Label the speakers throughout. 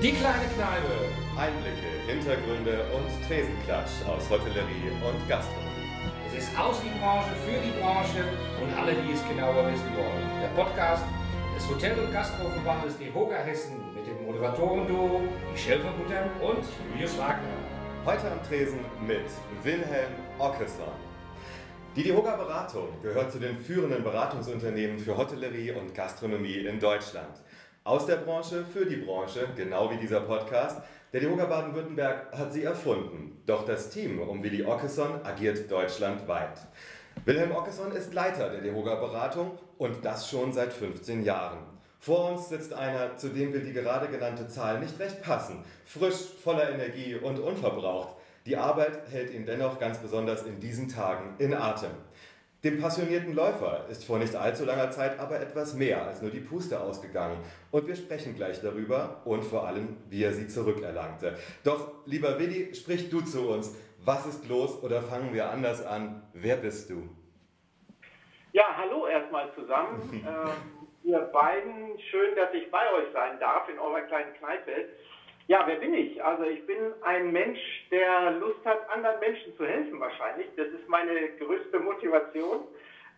Speaker 1: Die kleine Kneipe.
Speaker 2: Einblicke, Hintergründe und Tresenklatsch aus Hotellerie und Gastronomie.
Speaker 1: Es ist aus die Branche, für die Branche und alle, die es genauer wissen wollen. Der Podcast des Hotel- und Gastroverbandes DEHOGA Hessen mit dem Moderatoren-Duo Michel von Gutem und Julius Wagner.
Speaker 2: Heute am Tresen mit Wilhelm Ockesson. Die DEHOGA Beratung gehört zu den führenden Beratungsunternehmen für Hotellerie und Gastronomie in Deutschland. Aus der Branche für die Branche, genau wie dieser Podcast. Der DEHOGA Baden-Württemberg hat sie erfunden. Doch das Team um Willi Ockesson agiert deutschlandweit. Wilhelm Ockesson ist Leiter der DEHOGA Beratung und das schon seit 15 Jahren. Vor uns sitzt einer, zu dem will die gerade genannte Zahl nicht recht passen. Frisch, voller Energie und unverbraucht. Die Arbeit hält ihn dennoch ganz besonders in diesen Tagen in Atem. Dem passionierten Läufer ist vor nicht allzu langer Zeit aber etwas mehr als nur die Puste ausgegangen. Und wir sprechen gleich darüber und vor allem, wie er sie zurückerlangte. Doch, lieber Willi, sprich du zu uns. Was ist los oder fangen wir anders an? Wer bist du?
Speaker 3: Ja, hallo erstmal zusammen. ähm, ihr beiden, schön, dass ich bei euch sein darf in eurer kleinen Kneipe. Ja, wer bin ich? Also ich bin ein Mensch, der Lust hat, anderen Menschen zu helfen wahrscheinlich. Das ist meine größte Motivation.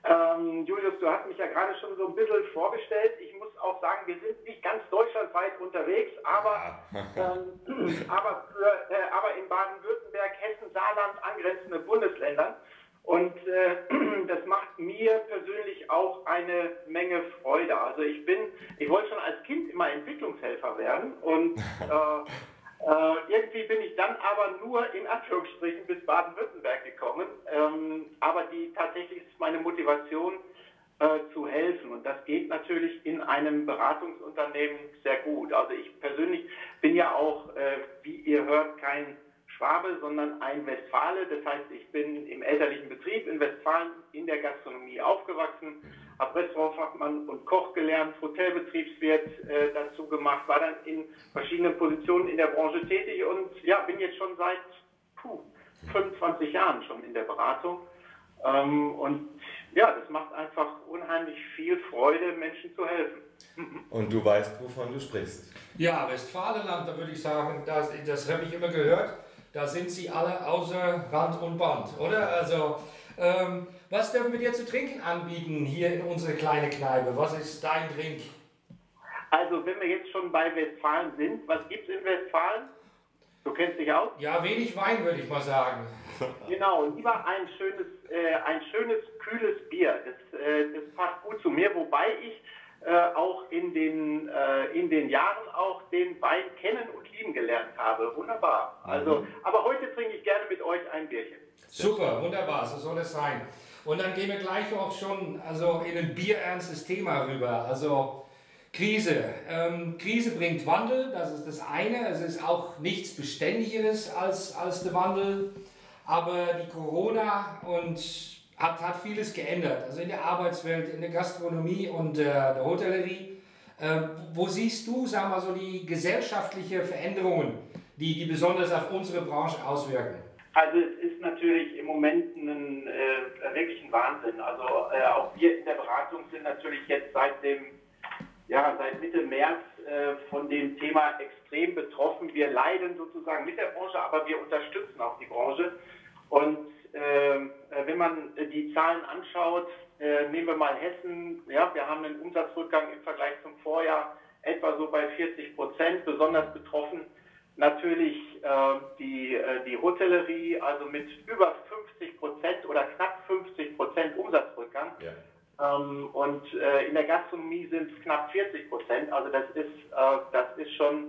Speaker 3: Ähm, Julius, du hast mich ja gerade schon so ein bisschen vorgestellt. Ich muss auch sagen, wir sind nicht ganz deutschlandweit unterwegs, aber, ähm, aber, für, äh, aber in Baden-Württemberg, Hessen, Saarland, angrenzende Bundesländern. Und äh, das macht mir persönlich auch eine Menge Freude. Also ich bin, ich wollte schon als Kind immer Entwicklungshelfer werden und äh, äh, irgendwie bin ich dann aber nur in Anführungsstrichen bis Baden-Württemberg gekommen. Ähm, aber die tatsächlich ist meine Motivation äh, zu helfen und das geht natürlich in einem Beratungsunternehmen sehr gut. Also ich persönlich bin ja auch, äh, wie ihr hört, kein Schwabe, sondern ein Westfale. Das heißt, ich bin im elterlichen Betrieb in Westfalen in der Gastronomie aufgewachsen, habe Restaurantfachmann und Koch gelernt, Hotelbetriebswirt äh, dazu gemacht, war dann in verschiedenen Positionen in der Branche tätig und ja, bin jetzt schon seit puh, 25 Jahren schon in der Beratung. Ähm, und ja, das macht einfach unheimlich viel Freude, Menschen zu helfen.
Speaker 2: Und du weißt, wovon du sprichst.
Speaker 1: Ja, Westfalenland, da würde ich sagen, das, das habe ich immer gehört da sind sie alle außer Rand und Band, oder? Also, ähm, was dürfen wir dir zu trinken anbieten hier in unsere kleine Kneipe? Was ist dein Drink?
Speaker 3: Also, wenn wir jetzt schon bei Westfalen sind, was gibt es in Westfalen? Du kennst dich aus?
Speaker 1: Ja, wenig Wein, würde ich mal sagen.
Speaker 3: Genau, lieber ein schönes, äh, ein schönes, kühles Bier. Das, äh, das passt gut zu mir, wobei ich äh, auch in den, äh, in den Jahren auch den Wein kennen und lieben gelernt habe. Wunderbar. Also, mhm. aber heute trinke ich gerne mit euch ein Bierchen.
Speaker 1: Super, wunderbar, so soll es sein. Und dann gehen wir gleich auch schon also in ein bierernstes Thema rüber. Also Krise. Ähm, Krise bringt Wandel, das ist das eine. Es ist auch nichts Beständigeres als, als der Wandel. Aber die Corona und hat, hat vieles geändert. Also in der Arbeitswelt, in der Gastronomie und äh, der Hotellerie. Äh, wo siehst du, sagen wir so, die gesellschaftlichen Veränderungen, die, die besonders auf unsere Branche auswirken?
Speaker 3: Also es ist natürlich im Moment ein, äh, wirklich ein Wahnsinn. Also äh, auch wir in der Beratung sind natürlich jetzt seit dem, ja, seit Mitte März äh, von dem Thema extrem betroffen. Wir leiden sozusagen mit der Branche, aber wir unterstützen auch die Branche. Und ähm, äh, wenn man die Zahlen anschaut, äh, nehmen wir mal Hessen, ja, wir haben einen Umsatzrückgang im Vergleich zum Vorjahr etwa so bei 40 Prozent, besonders betroffen natürlich äh, die, äh, die Hotellerie, also mit über 50 Prozent oder knapp 50 Prozent Umsatzrückgang. Ja. Ähm, und äh, in der Gastronomie sind es knapp 40 Prozent, also das ist, das ist schon,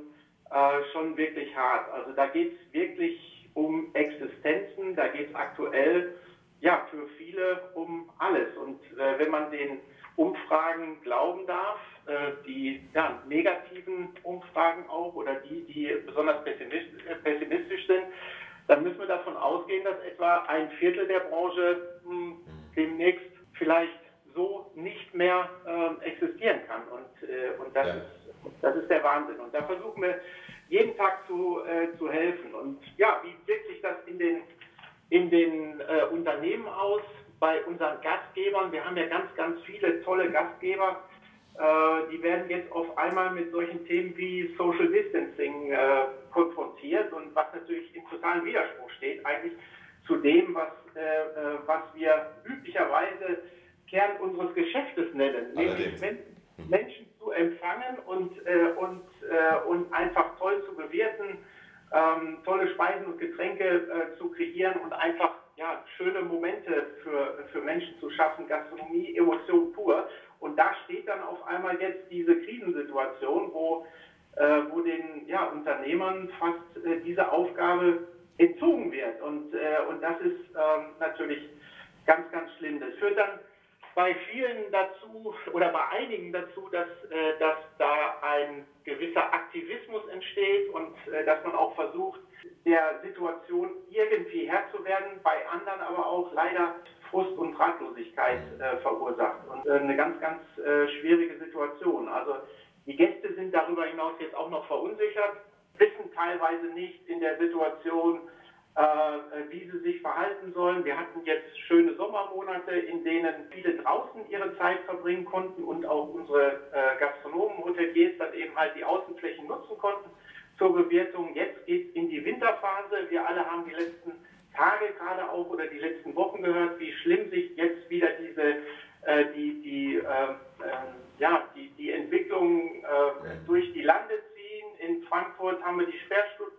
Speaker 3: schon wirklich hart. Also da geht es wirklich um Existenzen, da geht es aktuell ja für viele um alles. Und äh, wenn man den Umfragen glauben darf, äh, die ja, negativen Umfragen auch oder die, die besonders pessimistisch, äh, pessimistisch sind, dann müssen wir davon ausgehen, dass etwa ein Viertel der Branche mh, hm, demnächst vielleicht so nicht mehr äh, existieren kann. Und, äh, und das, ja. ist, das ist der Wahnsinn. Und da versuchen wir jeden Tag zu, äh, zu helfen. Und ja, wie wirkt sich das in den, in den äh, Unternehmen aus, bei unseren Gastgebern? Wir haben ja ganz, ganz viele tolle Gastgeber, äh, die werden jetzt auf einmal mit solchen Themen wie Social Distancing äh, konfrontiert und was natürlich im totalen Widerspruch steht eigentlich zu dem, was, äh, äh was wir üblicherweise Kern unseres Geschäftes nennen, nämlich Menschen zu empfangen und, äh, und, äh, und einfach toll zu bewirten, ähm, tolle Speisen und Getränke zu kreieren und einfach ja, schöne Momente für, für Menschen zu schaffen, Gastronomie, Emotion pur. Und da steht dann auf einmal jetzt diese Krisensituation, wo, äh, wo den ja, Unternehmern fast äh, diese Aufgabe entzogen wird. Und, äh, und das ist ähm, natürlich ganz, ganz schlimm. Das führt dann bei vielen dazu oder bei einigen dazu, dass, äh, dass da ein gewisser Aktivismus entsteht und äh, dass man auch versucht, der Situation irgendwie Herr zu werden, bei anderen aber auch leider Frust und Ratlosigkeit äh, verursacht. Und äh, eine ganz, ganz äh, schwierige Situation. Also die Gäste sind darüber hinaus jetzt auch noch verunsichert, wissen teilweise nicht in der Situation, äh, wie sie sich verhalten sollen. Wir hatten jetzt schöne Sommermonate, in denen viele draußen ihre Zeit verbringen konnten und auch unsere äh, Gastronomen, Hoteliers dann eben halt die Außenflächen nutzen konnten zur Bewirtung. Jetzt geht es in die Winterphase. Wir alle haben die letzten Tage gerade auch oder die letzten Wochen gehört, wie schlimm sich jetzt wieder diese äh, die, die, äh, ja, die, die Entwicklung äh, durch die Lande ziehen. In Frankfurt haben wir die Sperrstunde,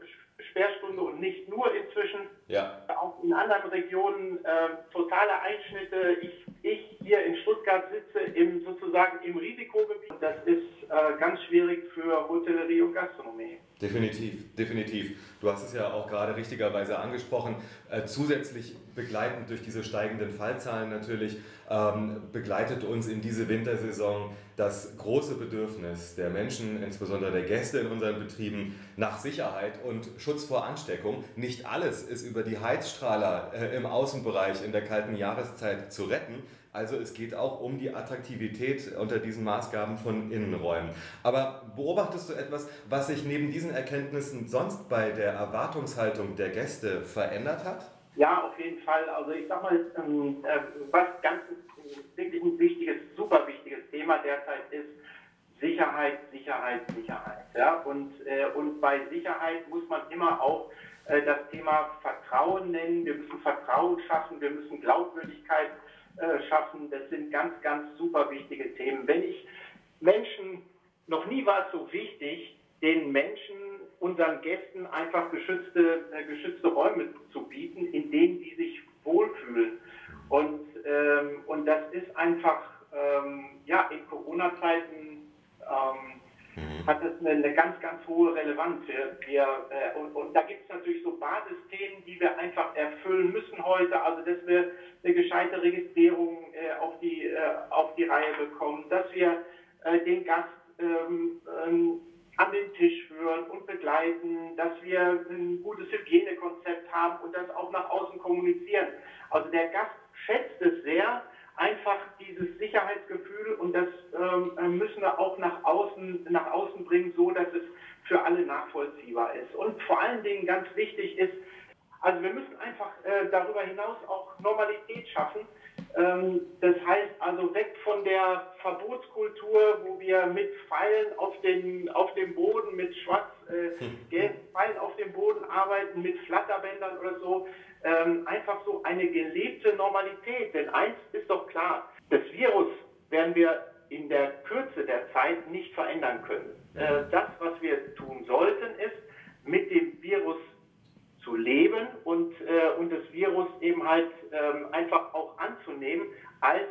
Speaker 3: Sperrstunde und nicht nur inzwischen. Ja. Auch in anderen Regionen äh, totale Einschnitte. Ich, ich hier in Stuttgart sitze im, sozusagen im Risikogebiet. Das ist äh, ganz schwierig für Hotellerie und Gastronomie.
Speaker 2: Definitiv, definitiv. Du hast es ja auch gerade richtigerweise angesprochen. Äh, zusätzlich begleitend durch diese steigenden Fallzahlen natürlich ähm, begleitet uns in diese Wintersaison das große Bedürfnis der Menschen, insbesondere der Gäste in unseren Betrieben, nach Sicherheit und Schutz vor Ansteckung. Nicht alles ist über die Heizstrahler äh, im Außenbereich in der kalten Jahreszeit zu retten. Also es geht auch um die Attraktivität unter diesen Maßgaben von Innenräumen. Aber beobachtest du etwas, was sich neben diesen Erkenntnissen sonst bei der Erwartungshaltung der Gäste verändert hat?
Speaker 3: Ja, auf jeden Fall. Also ich sag mal, ähm, äh, was ganz wirklich ein wichtiges, super wichtiges Thema derzeit ist, Sicherheit, Sicherheit, Sicherheit. Ja? Und, äh, und bei Sicherheit muss man immer auch äh, das Thema Vertrauen nennen. Wir müssen Vertrauen schaffen, wir müssen Glaubwürdigkeit schaffen. Das sind ganz, ganz super wichtige Themen. Wenn ich Menschen, noch nie war es so wichtig, den Menschen, unseren Gästen einfach geschützte, äh, geschützte Räume zu bieten, in denen die sich wohlfühlen. Und, ähm, und das ist einfach, ähm, ja, in Corona-Zeiten ähm, mhm. hat das eine, eine, ganz, ganz hohe Relevanz. Wir, wir äh, und, und, da gibt es natürlich so Basisthemen, die wir einfach erfüllen müssen heute. Also, dass wir eine gescheite Registrierung äh, auf, die, äh, auf die Reihe bekommen, dass wir äh, den Gast ähm, ähm, an den Tisch führen und begleiten, dass wir ein gutes Hygienekonzept haben und das auch nach außen kommunizieren. Also der Gast schätzt es sehr, einfach dieses Sicherheitsgefühl und das ähm, müssen wir auch nach außen, nach außen bringen, so dass es für alle nachvollziehbar ist. Und vor allen Dingen ganz wichtig ist, also wir müssen einfach äh, darüber hinaus auch Normalität schaffen. Ähm, das heißt also weg von der Verbotskultur, wo wir mit Pfeilen auf, den, auf dem Boden, mit schwarz-gelben äh, Pfeilen auf dem Boden arbeiten, mit Flatterbändern oder so. Ähm, einfach so eine gelebte Normalität. Denn eins ist doch klar, das Virus werden wir in der Kürze der Zeit nicht verändern können. Äh, das, was wir tun sollten, ist, mit dem Virus zu leben und, äh, und das Virus eben halt ähm, einfach auch anzunehmen, als,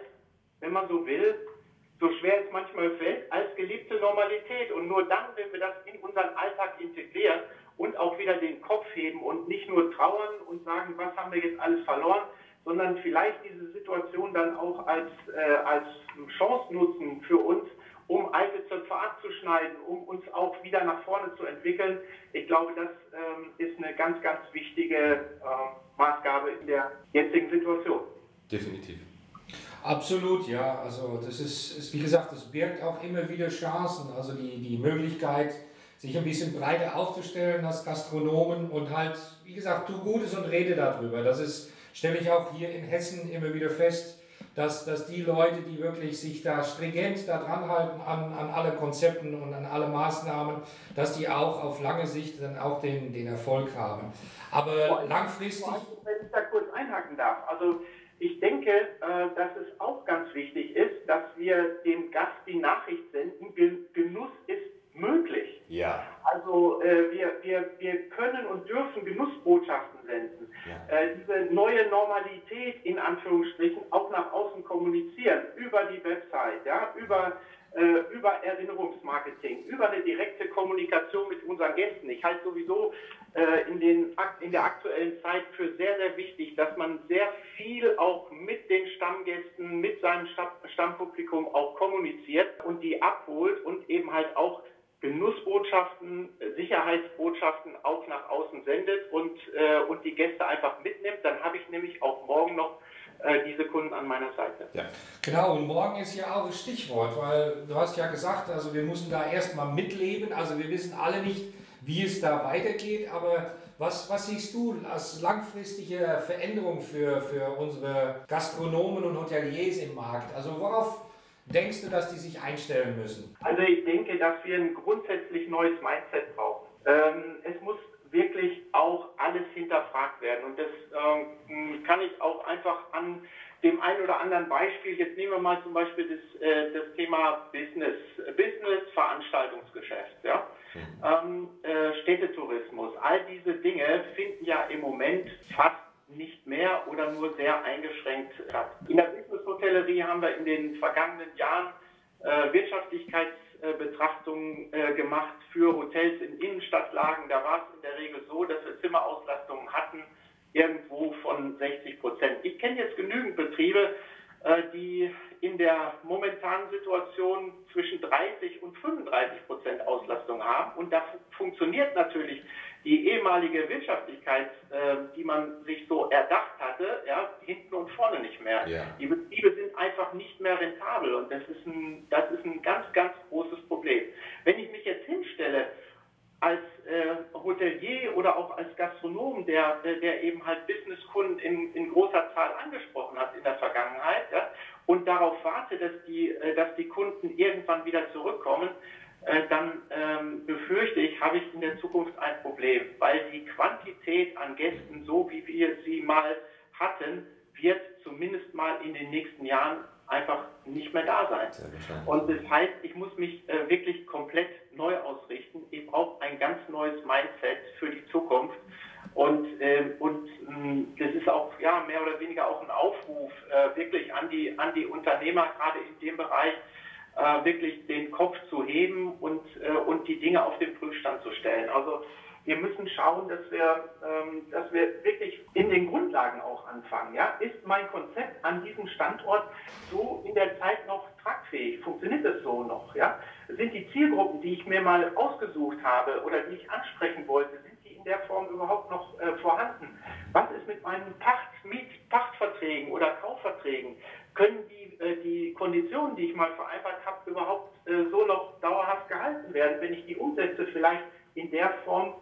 Speaker 3: wenn man so will, so schwer es manchmal fällt, als geliebte Normalität. Und nur dann, wenn wir das in unseren Alltag integrieren und auch wieder den Kopf heben und nicht nur trauern und sagen, was haben wir jetzt alles verloren, sondern vielleicht diese Situation dann auch als, äh, als Chance nutzen für uns, um alte Zöpfe abzuschneiden, um uns auch wieder nach vorne zu entwickeln. Ich glaube, das ähm, ist eine ganz, ganz wichtige äh, Maßgabe in der jetzigen Situation.
Speaker 2: Definitiv.
Speaker 1: Absolut, ja. Also das ist, ist, wie gesagt, das birgt auch immer wieder Chancen. Also die, die Möglichkeit, sich ein bisschen breiter aufzustellen als Gastronomen und halt, wie gesagt, tu Gutes und rede darüber. Das ist, stelle ich auch hier in Hessen immer wieder fest dass, dass die Leute, die wirklich sich da stringent da dran halten an, an alle Konzepten und an alle Maßnahmen, dass die auch auf lange Sicht dann auch den, den Erfolg haben. Aber langfristig.
Speaker 3: Wenn ich da kurz einhaken darf, also ich denke, äh, dass es auch ganz wichtig ist, dass wir dem Gast die Nachricht senden, Genuss ist möglich.
Speaker 2: Ja.
Speaker 3: Also äh, wir, wir, wir können und dürfen Genussbotschaften senden. Ja. Äh, diese neue Normalität in Anführungsstrichen auch nach außen kommunizieren, über die Website, ja, über, äh, über Erinnerungsmarketing, über eine direkte Kommunikation mit unseren Gästen. Ich halte sowieso äh, in, den, in der aktuellen Zeit für sehr, sehr wichtig, dass man sehr viel auch mit den Stammgästen, mit seinem Stammpublikum auch kommuniziert und die abholt und eben halt auch Genussbotschaften, Sicherheitsbotschaften auch nach außen sendet und, äh, und die Gäste einfach mitnimmt, dann habe ich nämlich auch morgen noch äh, diese Kunden an meiner Seite.
Speaker 1: Ja. Genau, und morgen ist ja auch das Stichwort, weil du hast ja gesagt, also wir müssen da erstmal mitleben, also wir wissen alle nicht, wie es da weitergeht, aber was, was siehst du als langfristige Veränderung für, für unsere Gastronomen und Hoteliers im Markt? Also worauf denkst du, dass die sich einstellen müssen?
Speaker 3: Also ich denke, dass wir ein grundsätzlich neues Mindset brauchen. Ähm, es muss wirklich auch alles hinterfragt werden. Und das ähm, kann ich auch einfach an dem einen oder anderen Beispiel, jetzt nehmen wir mal zum Beispiel das, äh, das Thema Business, Business Veranstaltungsgeschäft, ja? Mhm. Ähm, äh, Städtetourismus, all diese Dinge finden ja im Moment fast nicht mehr oder nur sehr eingeschränkt statt. In der Business-Hotellerie haben wir in den vergangenen Jahren äh, Wirtschaftlichkeitsbetrachtungen äh, gemacht für Hotels in Innenstadtlagen. Da war es in der Regel so, dass wir Zimmerauslastungen hatten, irgendwo von 60 Prozent. Ich kenne jetzt genügend Betriebe, äh, die in der momentanen Situation zwischen 30 und 35 Prozent Auslastung haben. Und da funktioniert natürlich die ehemalige Wirtschaftlichkeit, äh, die man sich so erdacht hatte, ja, hinten und vorne nicht mehr. Ja. Die Betriebe sind einfach nicht mehr rentabel und das ist, ein, das ist ein ganz, ganz großes Problem. Wenn ich mich jetzt hinstelle als äh, Hotelier oder auch als Gastronom, der, der eben halt Businesskunden in, in großer Zahl angesprochen hat in der Vergangenheit ja, und darauf warte, dass die, äh, dass die Kunden irgendwann wieder zurückkommen, äh, dann ähm, befürchte ich, habe ich in der Zukunft ein Problem, weil die Quantität an Gästen, so wie wir sie mal hatten, wird zumindest mal in den nächsten Jahren einfach nicht mehr da sein. Und das heißt, ich muss mich äh, wirklich komplett neu ausrichten. Ich brauche ein ganz neues Mindset für die Zukunft. Und, ähm, und ähm, das ist auch ja, mehr oder weniger auch ein Aufruf äh, wirklich an die, an die Unternehmer, gerade in dem Bereich, äh, wirklich den Kopf zu heben und, äh, und die Dinge auf den Prüfstand zu stellen. Also wir müssen schauen, dass wir, ähm, dass wir wirklich in den Grundlagen auch anfangen. Ja? Ist mein Konzept an diesem Standort so in der Zeit noch tragfähig? Funktioniert es so noch? Ja? Sind die Zielgruppen, die ich mir mal ausgesucht habe oder die ich ansprechen wollte, sind die in der Form überhaupt noch äh, vorhanden? Was ist mit meinen Pacht, Miet, Pachtverträgen oder Kaufverträgen? Können die, äh, die Konditionen, die ich mal vereinbart habe, überhaupt äh, so noch dauerhaft gehalten werden, wenn ich die Umsätze vielleicht in der Form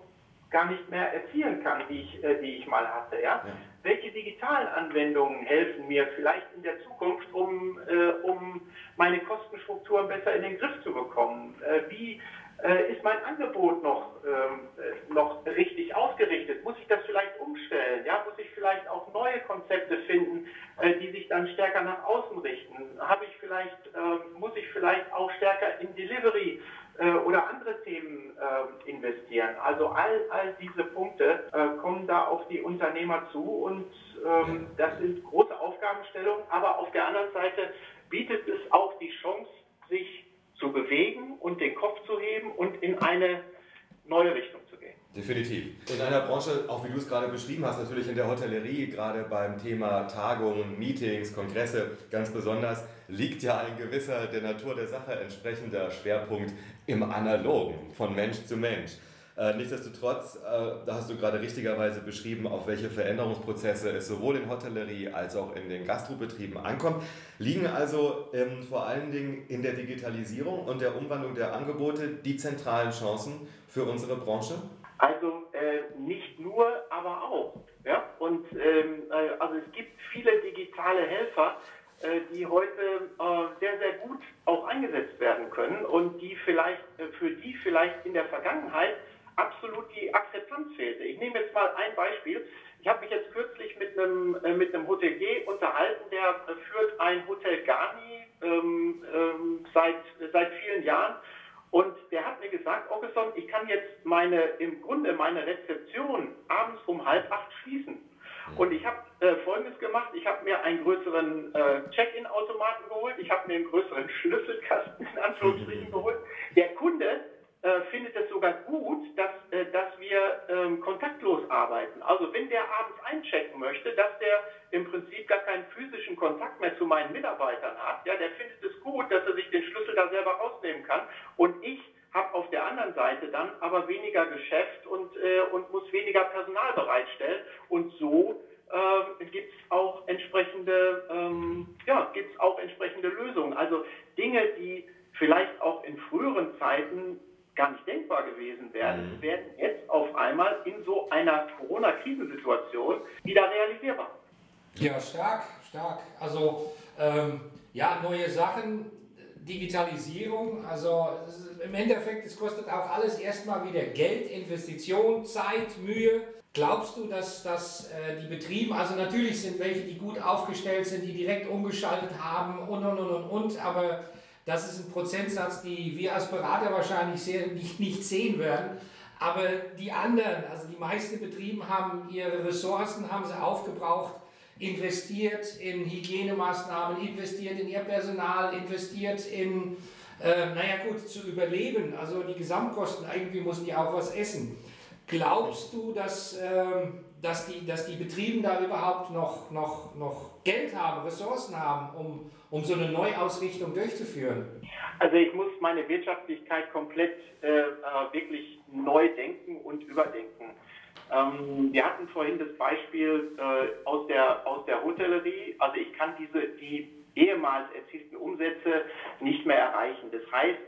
Speaker 3: gar nicht mehr erzielen kann, die ich, äh, die ich mal hatte. Ja? ja? Welche digitalen Anwendungen helfen mir vielleicht in der Zukunft, um, äh, um meine Kostenstrukturen besser in den Griff zu bekommen? Äh, wie äh, ist mein Angebot noch, ähm, äh, noch richtig ausgerichtet? Muss ich das vielleicht umstellen? Ja? Muss ich vielleicht auch neue Konzepte finden, äh, die sich dann stärker nach außen richten? Habe ich vielleicht, ähm, muss ich vielleicht auch stärker in Delivery äh, oder andere Themen äh, investieren. Also all, all diese Punkte äh, kommen da auf die Unternehmer zu und ähm, das sind große Aufgabenstellungen, aber auf der anderen Seite bietet es auch die Chance, sich zu bewegen und den Kopf zu heben und in eine neue Richtung zu gehen.
Speaker 2: Definitiv. In einer Branche, auch wie du es gerade beschrieben hast, natürlich in der Hotellerie, gerade beim Thema Tagungen, Meetings, Kongresse ganz besonders, liegt ja ein gewisser der Natur der Sache entsprechender Schwerpunkt im Analogen, von Mensch zu Mensch. Äh, nichtsdestotrotz, äh, da hast du gerade richtigerweise beschrieben, auf welche Veränderungsprozesse es sowohl in Hotellerie als auch in den Gastrobetrieben ankommt, liegen also ähm, vor allen Dingen in der Digitalisierung und der Umwandlung der Angebote die zentralen Chancen für unsere Branche?
Speaker 3: Also äh, nicht nur, aber auch. Ja? Und ähm, äh, also es gibt viele digitale Helfer, äh, die heute sehr, sehr gut auch eingesetzt werden können und die vielleicht, für die vielleicht in der Vergangenheit absolut die Akzeptanz fehlte. Ich nehme jetzt mal ein Beispiel. Ich habe mich jetzt kürzlich mit einem, mit einem Hotelier unterhalten, der führt ein Hotel Garni ähm, ähm, seit, seit vielen Jahren. Und der hat mir gesagt, Augustin, ich kann jetzt meine, im Grunde meine Rezeption abends um halb acht schließen. Und ich habe äh, Folgendes gemacht. Ich habe mir einen größeren äh, Check-in-Automaten geholt. Ich habe mir einen größeren Schlüsselkasten in Anführungsstrichen geholt. Der Kunde äh, findet es sogar gut, dass, äh, dass wir ähm, kontaktlos arbeiten. Also wenn der abends einchecken möchte, dass der im Prinzip gar keinen physischen Kontakt mehr zu meinen Mitarbeitern hat, ja, der findet es gut, dass er sich den Schlüssel da selber rausnehmen kann. Und ich habe auf der anderen Seite dann aber weniger Geschäft und, äh, und muss weniger Personal bereitstellen. Und so äh, gibt es auch entsprechende, ähm, ja, gibt's auch entsprechende Lösungen. Also Dinge, die vielleicht auch in früheren Zeiten gar nicht denkbar gewesen wären, mhm. werden jetzt auf einmal in so einer Corona-Krisensituation wieder realisierbar.
Speaker 1: Ja, stark, stark. Also ähm, ja, neue Sachen, Digitalisierung, also im Endeffekt, es kostet auch alles erstmal wieder Geld, Investition, Zeit, Mühe. Glaubst du, dass, dass äh, die Betriebe, also natürlich sind welche, die gut aufgestellt sind, die direkt umgeschaltet haben und und und und und, aber das ist ein Prozentsatz, die wir als Berater wahrscheinlich sehr, nicht, nicht sehen werden. Aber die anderen, also die meisten Betriebe haben ihre Ressourcen, haben sie aufgebraucht, investiert in Hygienemaßnahmen, investiert in ihr Personal, investiert in, äh, naja gut, zu überleben. Also die Gesamtkosten, irgendwie müssen die auch was essen. Glaubst du, dass, ähm, dass, die, dass die Betriebe da überhaupt noch, noch, noch Geld haben, Ressourcen haben, um, um so eine Neuausrichtung durchzuführen?
Speaker 3: Also ich muss meine Wirtschaftlichkeit komplett äh, äh, wirklich neu denken und überdenken. Ähm, wir hatten vorhin das Beispiel äh, aus, der, aus der Hotellerie. Also ich kann diese, die ehemals erzielten Umsätze nicht mehr erreichen. Das heißt,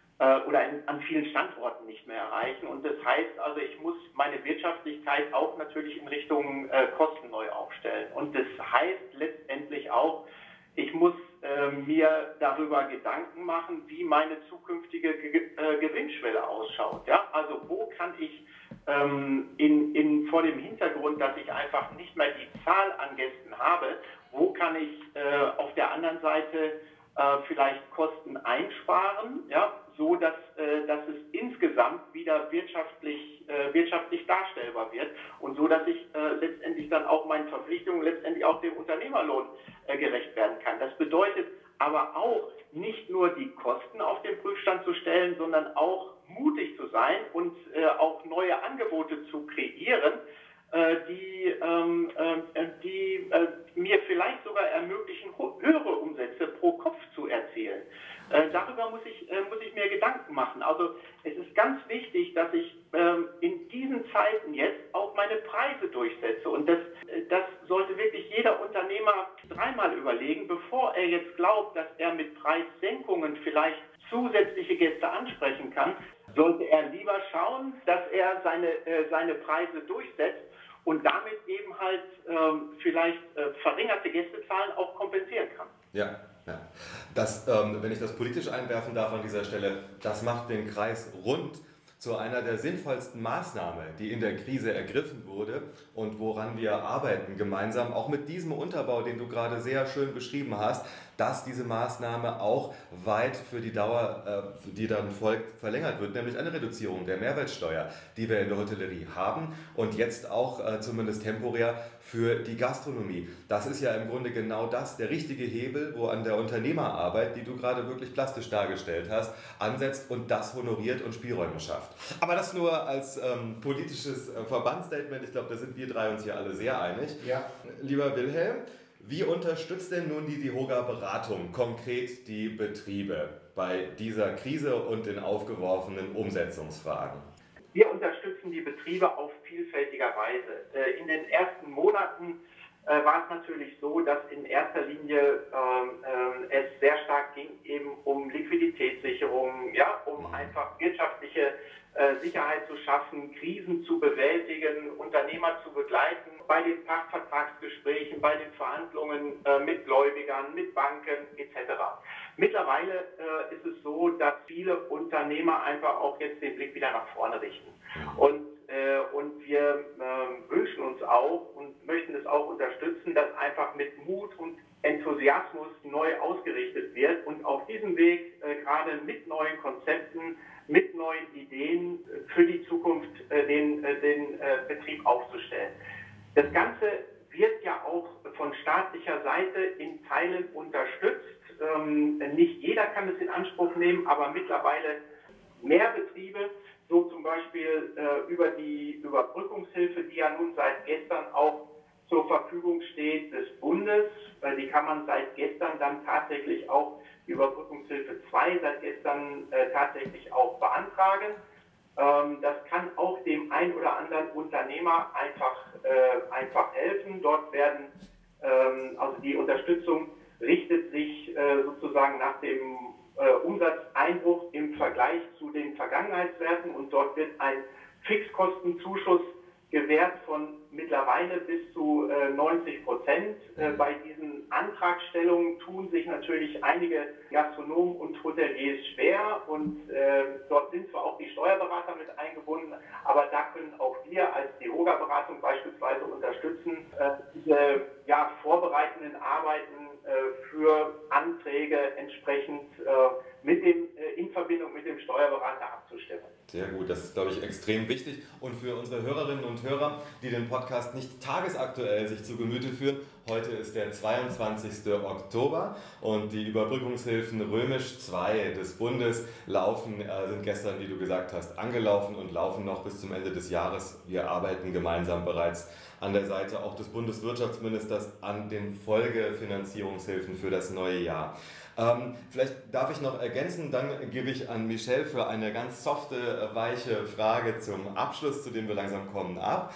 Speaker 3: oder in, an vielen Standorten nicht mehr erreichen. Und das heißt also, ich muss meine Wirtschaftlichkeit auch natürlich in Richtung äh, Kosten neu aufstellen. Und das heißt letztendlich auch, ich muss äh, mir darüber Gedanken machen, wie meine zukünftige Ge äh, Gewinnschwelle ausschaut. Ja? Also wo kann ich ähm, in, in, vor dem Hintergrund, dass ich einfach nicht mehr die Zahl an Gästen habe, wo kann ich äh, auf der anderen Seite äh, vielleicht Kosten auch meinen Verpflichtungen, letztendlich auch dem Unternehmerlohn äh, gerecht werden kann. Das bedeutet aber auch nicht nur die Kosten auf den Prüfstand zu stellen, sondern auch mutig zu sein und äh, auch neue Angebote zu kreieren, äh, die, ähm, äh, die äh, mir vielleicht sogar ermöglichen, höhere Umsätze pro Kopf zu erzielen. Äh, darüber muss ich, äh, muss ich mir Gedanken machen. Also es ist ganz wichtig, dass ich ähm, in diesen Zeiten jetzt auch meine Preise durchsetze. Und das, das sollte wirklich jeder Unternehmer dreimal überlegen, bevor er jetzt glaubt, dass er mit Preissenkungen vielleicht zusätzliche Gäste ansprechen kann, sollte er lieber schauen, dass er seine, seine Preise durchsetzt und damit eben halt ähm, vielleicht äh, verringerte Gästezahlen auch kompensieren kann.
Speaker 2: Ja, ja. Das, ähm, wenn ich das politisch einwerfen darf an dieser Stelle, das macht den Kreis rund zu einer der sinnvollsten Maßnahmen, die in der Krise ergriffen wurde und woran wir arbeiten gemeinsam, auch mit diesem Unterbau, den du gerade sehr schön beschrieben hast, dass diese Maßnahme auch weit für die Dauer, äh, die dann folgt, verlängert wird, nämlich eine Reduzierung der Mehrwertsteuer, die wir in der Hotellerie haben und jetzt auch äh, zumindest temporär für die Gastronomie. Das ist ja im Grunde genau das, der richtige Hebel, wo an der Unternehmerarbeit, die du gerade wirklich plastisch dargestellt hast, ansetzt und das honoriert und Spielräume schafft. Aber das nur als ähm, politisches äh, Verbandsstatement. Ich glaube, da sind wir drei uns hier alle sehr einig. Ja. Lieber Wilhelm, wie unterstützt denn nun die DIHOGA Beratung konkret die Betriebe bei dieser Krise und den aufgeworfenen Umsetzungsfragen?
Speaker 3: Wir unterstützen die Betriebe auf vielfältiger Weise. Äh, in den ersten Monaten äh, war es natürlich so, dass in erster Linie ähm, äh, es sehr stark ging eben um Liquiditätssicherung, ja, um mhm. einfach wirtschaftliche Sicherheit zu schaffen, Krisen zu bewältigen, Unternehmer zu begleiten, bei den Pachtvertragsgesprächen, bei den Verhandlungen äh, mit Gläubigern, mit Banken etc. Mittlerweile äh, ist es so, dass viele Unternehmer einfach auch jetzt den Blick wieder nach vorne richten. Und, äh, und wir äh, wünschen uns auch und möchten es auch unterstützen, dass einfach mit Mut und Enthusiasmus neu ausgerichtet wird und auf diesem Weg äh, gerade mit neuen Konzepten, mit neuen Ideen äh, für die Zukunft äh, den, äh, den Betrieb aufzustellen. Das Ganze wird ja auch von staatlicher Seite in Teilen unterstützt. Ähm, nicht jeder kann es in Anspruch nehmen, aber mittlerweile mehr Betriebe, so zum Beispiel über die Überbrückungshilfe, die ja nun seit gestern auch zur Verfügung steht des Bundes. Weil die kann man seit gestern dann tatsächlich auch Überbrückungshilfe 2 seit gestern äh, tatsächlich auch beantragen. Ähm, das kann auch dem ein oder anderen Unternehmer einfach, äh, einfach helfen. Dort werden, ähm, also die Unterstützung richtet sich äh, sozusagen nach dem äh, Umsatzeinbruch im Vergleich zu den Vergangenheitswerten und dort wird ein Fixkostenzuschuss gewährt von mittlerweile bis zu äh, 90 Prozent. Äh, mhm. bei diesen Antragstellungen tun sich natürlich einige Gastronomen und Hoteliers schwer und äh, dort sind zwar auch die Steuerberater mit eingebunden, aber da können auch wir als DEOGA-Beratung beispielsweise unterstützen, äh, diese ja, vorbereitenden Arbeiten äh, für Anträge entsprechend äh, mit dem, in Verbindung mit dem Steuerberater abzustimmen.
Speaker 2: Sehr gut, das ist, glaube ich, extrem wichtig. Und für unsere Hörerinnen und Hörer, die den Podcast nicht tagesaktuell sich zu Gemüte führen, heute ist der 22. Oktober und die Überbrückungshilfen Römisch 2 des Bundes laufen, äh, sind gestern, wie du gesagt hast, angelaufen und laufen noch bis zum Ende des Jahres. Wir arbeiten gemeinsam bereits an der Seite auch des Bundeswirtschaftsministers an den Folgefinanzierungshilfen für das neue Jahr. Ähm, vielleicht darf ich noch ergänzen, dann gebe ich an Michelle für eine ganz softe, weiche Frage zum Abschluss, zu dem wir langsam kommen, ab.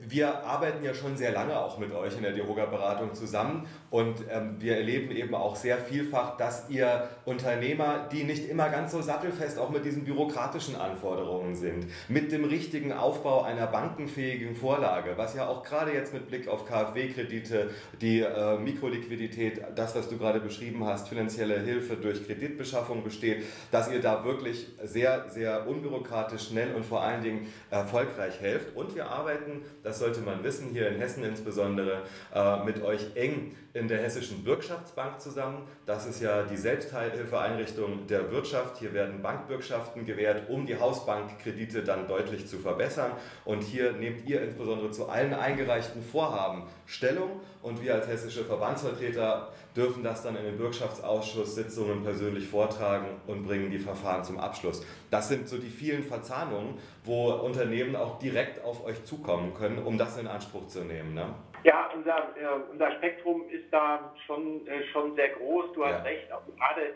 Speaker 2: Wir arbeiten ja schon sehr lange auch mit euch in der Deroga-Beratung zusammen und ähm, wir erleben eben auch sehr vielfach, dass ihr Unternehmer, die nicht immer ganz so sattelfest auch mit diesen bürokratischen Anforderungen sind, mit dem richtigen Aufbau einer bankenfähigen Vorlage, was ja auch gerade jetzt mit Blick auf KfW-Kredite, die äh, Mikroliquidität, das, was du gerade beschrieben hast, finanzielle Hilfe durch Kreditbeschaffung besteht, dass ihr da wirklich sehr, sehr unbürokratisch, schnell und vor allen Dingen erfolgreich helft. Und wir arbeiten das sollte man wissen, hier in Hessen insbesondere, äh, mit euch eng in der Hessischen Bürgschaftsbank zusammen. Das ist ja die Selbsthilfeeinrichtung der Wirtschaft. Hier werden Bankbürgschaften gewährt, um die Hausbankkredite dann deutlich zu verbessern. Und hier nehmt ihr insbesondere zu allen eingereichten Vorhaben Stellung und wir als hessische Verbandsvertreter dürfen das dann in den Bürgschaftsausschusssitzungen persönlich vortragen und bringen die Verfahren zum Abschluss. Das sind so die vielen Verzahnungen, wo Unternehmen auch direkt auf euch zukommen können, um das in Anspruch zu nehmen. Ne?
Speaker 3: Ja, unser, äh, unser Spektrum ist da schon, äh, schon sehr groß. Du hast ja. recht. Gerade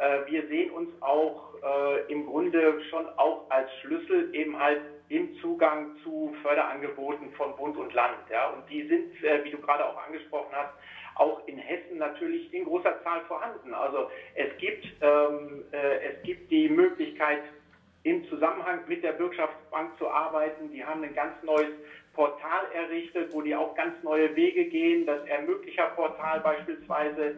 Speaker 3: äh, wir sehen uns auch äh, im Grunde schon auch als Schlüssel eben halt im Zugang zu Förderangeboten von Bund und Land. Ja? Und die sind, äh, wie du gerade auch angesprochen hast, auch in Hessen natürlich in großer Zahl vorhanden. Also es gibt, ähm, äh, es gibt die Möglichkeit, im Zusammenhang mit der Bürgschaftsbank zu arbeiten. Die haben ein ganz neues Portal errichtet, wo die auch ganz neue Wege gehen. Das Ermöglicher-Portal beispielsweise,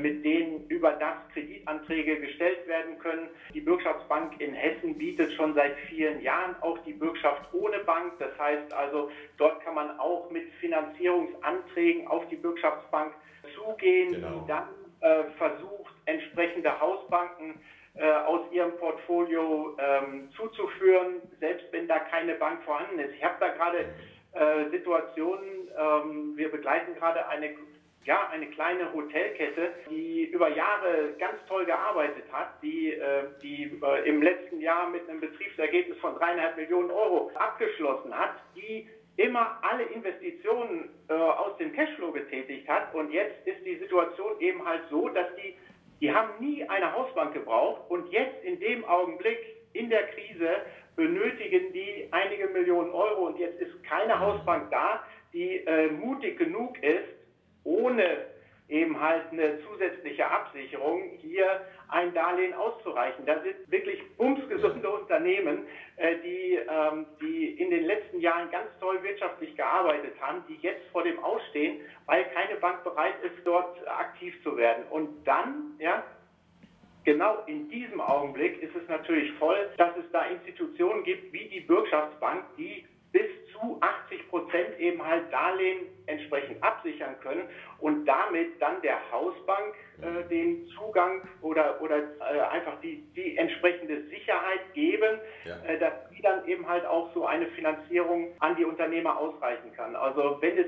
Speaker 3: mit denen über das Kreditanträge gestellt werden können. Die Bürgschaftsbank in Hessen bietet schon seit vielen Jahren auch die Bürgschaft ohne Bank. Das heißt also, dort kann man auch mit Finanzierungsanträgen auf die Bürgschaftsbank zugehen, genau. die dann äh, versucht, entsprechende Hausbanken äh, aus ihrem Portfolio ähm, zuzuführen, selbst wenn da keine Bank vorhanden ist. Ich habe da gerade äh, Situationen, ähm, wir begleiten gerade eine ja, eine kleine Hotelkette, die über Jahre ganz toll gearbeitet hat, die, äh, die äh, im letzten Jahr mit einem Betriebsergebnis von dreieinhalb Millionen Euro abgeschlossen hat, die immer alle Investitionen äh, aus dem Cashflow getätigt hat. Und jetzt ist die Situation eben halt so, dass die, die haben nie eine Hausbank gebraucht und jetzt in dem Augenblick in der Krise benötigen die einige Millionen Euro und jetzt ist keine Hausbank da, die äh, mutig genug ist, ohne eben halt eine zusätzliche Absicherung, hier ein Darlehen auszureichen. Das sind wirklich bumsgesunde Unternehmen, äh, die, ähm, die in den letzten Jahren ganz toll wirtschaftlich gearbeitet haben, die jetzt vor dem Ausstehen, weil keine Bank bereit ist, dort aktiv zu werden. Und dann, ja, genau in diesem Augenblick ist es natürlich voll, dass es da Institutionen gibt wie die Bürgschaftsbank, die zu 80 Prozent eben halt Darlehen entsprechend absichern können und damit dann der Hausbank äh, den Zugang oder, oder äh, einfach die, die entsprechende Sicherheit geben, ja. äh, dass die dann eben halt auch so eine Finanzierung an die Unternehmer ausreichen kann. Also wenn es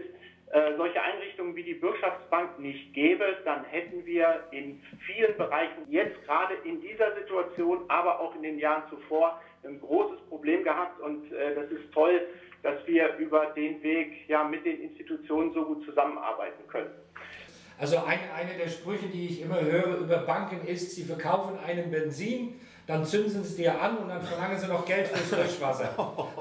Speaker 3: äh, solche Einrichtungen wie die Bürgschaftsbank nicht gäbe, dann hätten wir in vielen Bereichen jetzt gerade in dieser Situation, aber auch in den Jahren zuvor ein großes Problem gehabt und äh, das ist toll, dass wir über den Weg ja mit den Institutionen so gut zusammenarbeiten können.
Speaker 1: Also ein, eine der Sprüche, die ich immer höre über Banken ist, sie verkaufen einen Benzin, dann zünden sie es dir an und dann verlangen sie noch Geld fürs Frischwasser.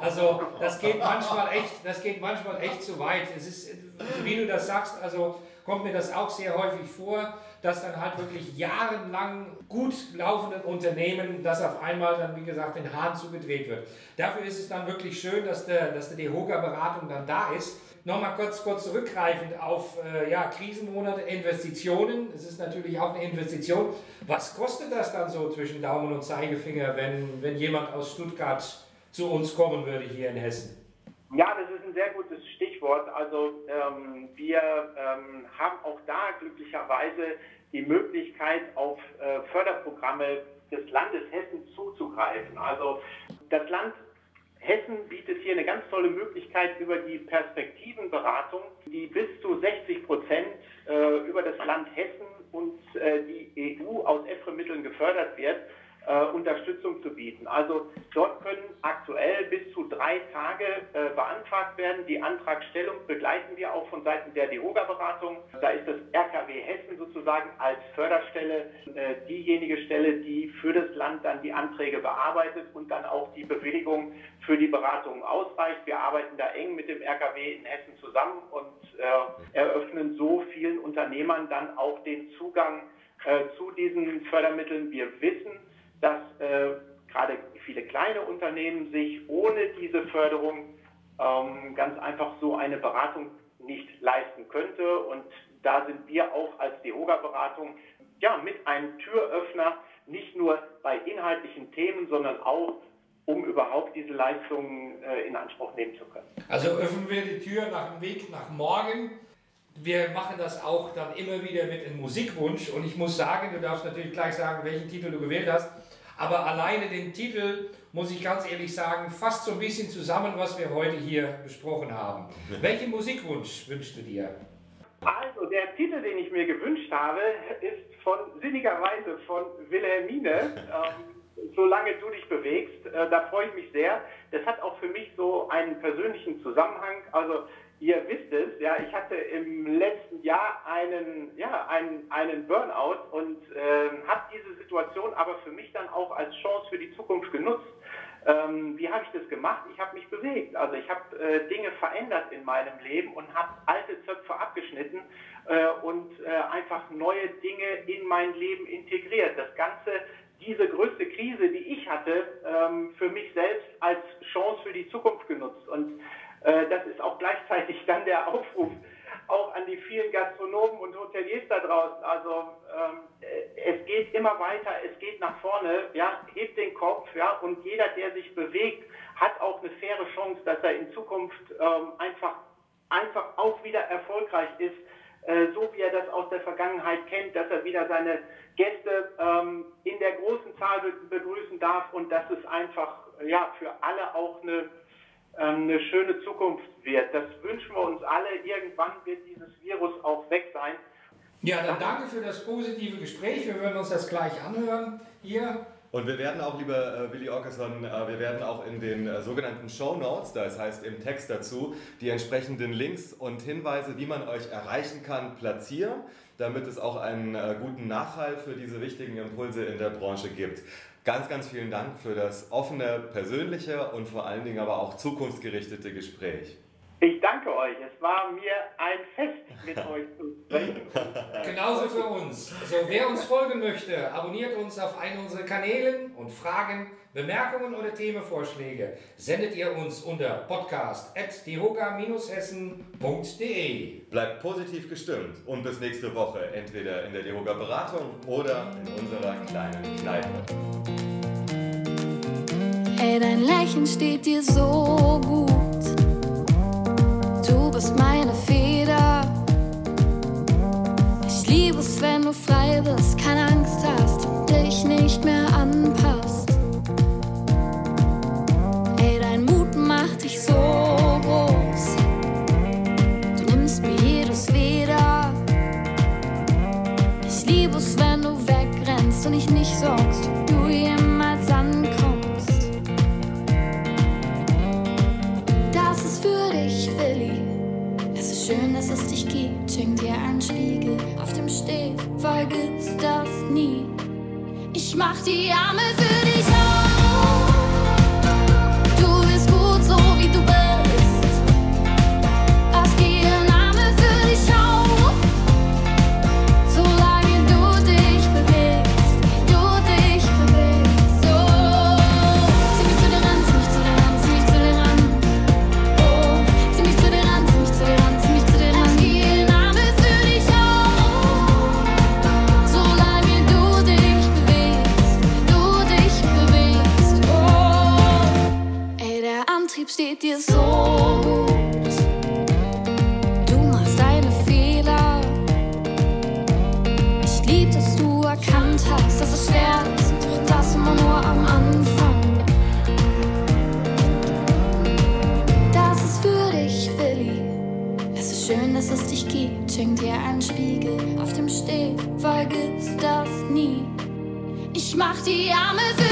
Speaker 1: Also das geht manchmal echt, das geht manchmal echt zu weit. Es ist, wie du das sagst, also kommt mir das auch sehr häufig vor, dass dann halt wirklich jahrelang gut laufenden Unternehmen, das auf einmal dann, wie gesagt, den Hahn zugedreht wird. Dafür ist es dann wirklich schön, dass der, dass der DEHOGA-Beratung dann da ist. Nochmal kurz, kurz zurückgreifend auf äh, ja, Krisenmonate, Investitionen. Es ist natürlich auch eine Investition. Was kostet das dann so zwischen Daumen und Zeigefinger, wenn, wenn jemand aus Stuttgart zu uns kommen würde hier in Hessen?
Speaker 3: Ja, das ist ein sehr gutes Stichwort. Also ähm, wir ähm, haben auch da glücklicherweise die Möglichkeit, auf äh, Förderprogramme des Landes Hessen zuzugreifen. Also das Land Hessen bietet hier eine ganz tolle Möglichkeit über die Perspektivenberatung, die bis zu 60 Prozent äh, über das Land Hessen und äh, die EU aus EFRE-Mitteln gefördert wird äh, Unterstützung zu bieten. Also dort können aktuell bis zu drei Tage äh, beantragt werden. Die Antragstellung begleiten wir auch von Seiten der DEHOGA-Beratung. Da ist das RKW Hessen sozusagen als Förderstelle äh, diejenige Stelle, die für das Land dann die Anträge bearbeitet und dann auch die Bewilligung für die Beratung ausreicht. Wir arbeiten da eng mit dem RKW in Hessen zusammen und äh, eröffnen so vielen Unternehmern dann auch den Zugang äh, zu diesen Fördermitteln. Wir wissen, dass äh, gerade viele kleine Unternehmen sich ohne diese Förderung ähm, ganz einfach so eine Beratung nicht leisten könnte. Und da sind wir auch als DEHOGA-Beratung ja, mit einem Türöffner, nicht nur bei inhaltlichen Themen, sondern auch um überhaupt diese Leistungen äh, in Anspruch nehmen zu können.
Speaker 1: Also öffnen wir die Tür nach dem Weg nach morgen. Wir machen das auch dann immer wieder mit einem Musikwunsch und ich muss sagen, du darfst natürlich gleich sagen, welchen Titel du gewählt hast. Aber alleine den Titel, muss ich ganz ehrlich sagen, fasst so ein bisschen zusammen, was wir heute hier besprochen haben. Welchen Musikwunsch wünschst du dir?
Speaker 3: Also, der Titel, den ich mir gewünscht habe, ist von sinnigerweise von Wilhelmine. Ähm, solange du dich bewegst, äh, da freue ich mich sehr. Das hat auch für mich so einen persönlichen Zusammenhang. Also Ihr wisst es, ja, ich hatte im letzten Jahr einen, ja, einen, einen Burnout und äh, habe diese Situation aber für mich dann auch als Chance für die Zukunft genutzt. Ähm, wie habe ich das gemacht? Ich habe mich bewegt. Also ich habe äh, Dinge verändert in meinem Leben und habe alte Zöpfe abgeschnitten äh, und äh, einfach neue Dinge in mein Leben integriert. Das Ganze, diese größte Krise, die ich hatte, ähm, für mich selbst als Chance für die Zukunft genutzt. Und das ist auch gleichzeitig dann der Aufruf auch an die vielen Gastronomen und Hoteliers da draußen. Also ähm, es geht immer weiter, es geht nach vorne, ja, hebt den Kopf, ja, und jeder, der sich bewegt, hat auch eine faire Chance, dass er in Zukunft ähm, einfach, einfach auch wieder erfolgreich ist, äh, so wie er das aus der Vergangenheit kennt, dass er wieder seine Gäste ähm, in der großen Zahl begrüßen darf und dass es einfach ja, für alle auch eine eine schöne Zukunft wird. Das wünschen wir uns alle. Irgendwann wird dieses Virus auch weg sein.
Speaker 1: Ja, dann danke für das positive Gespräch. Wir würden uns das gleich anhören hier.
Speaker 2: Und wir werden auch, lieber äh, Willi Orkerson, äh, wir werden auch in den äh, sogenannten Show Notes, das heißt im Text dazu, die entsprechenden Links und Hinweise, wie man euch erreichen kann, platzieren, damit es auch einen äh, guten Nachhall für diese wichtigen Impulse in der Branche gibt. Ganz, ganz vielen Dank für das offene, persönliche und vor allen Dingen aber auch zukunftsgerichtete Gespräch.
Speaker 3: Ich danke euch. Es war mir ein Fest, mit euch zu sprechen.
Speaker 1: Genauso für uns. Also wer uns folgen möchte, abonniert uns auf einen unserer Kanäle und Fragen, Bemerkungen oder Themenvorschläge sendet ihr uns unter podcast.dehoga-hessen.de.
Speaker 2: Bleibt positiv gestimmt und bis nächste Woche entweder in der Dehoga Beratung oder in unserer kleinen Kneipe.
Speaker 4: Hey, dein Lächeln steht dir so gut. Bist meine Feder. Ich liebe es, wenn du frei bist, keine Angst hast, dich nicht mehr anpasst. Mach die Arme für Steht dir so gut. Du machst deine Fehler. Ich lieb, dass du erkannt hast, dass es schwer ist, doch das immer nur am Anfang. Das ist für dich, Willi. Es ist schön, dass es dich gibt. Schenk dir einen Spiegel auf dem Steg, vergiss das nie. Ich mach die Arme für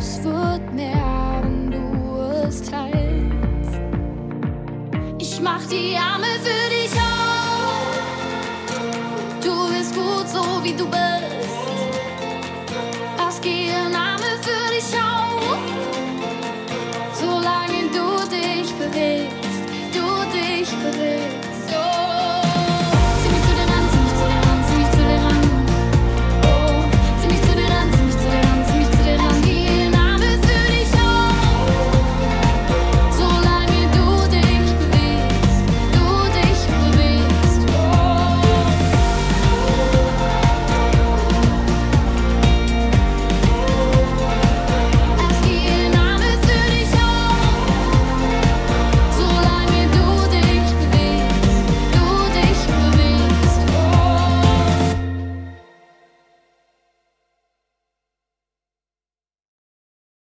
Speaker 4: Alles wird mehr, wenn du es teilst. Ich mach die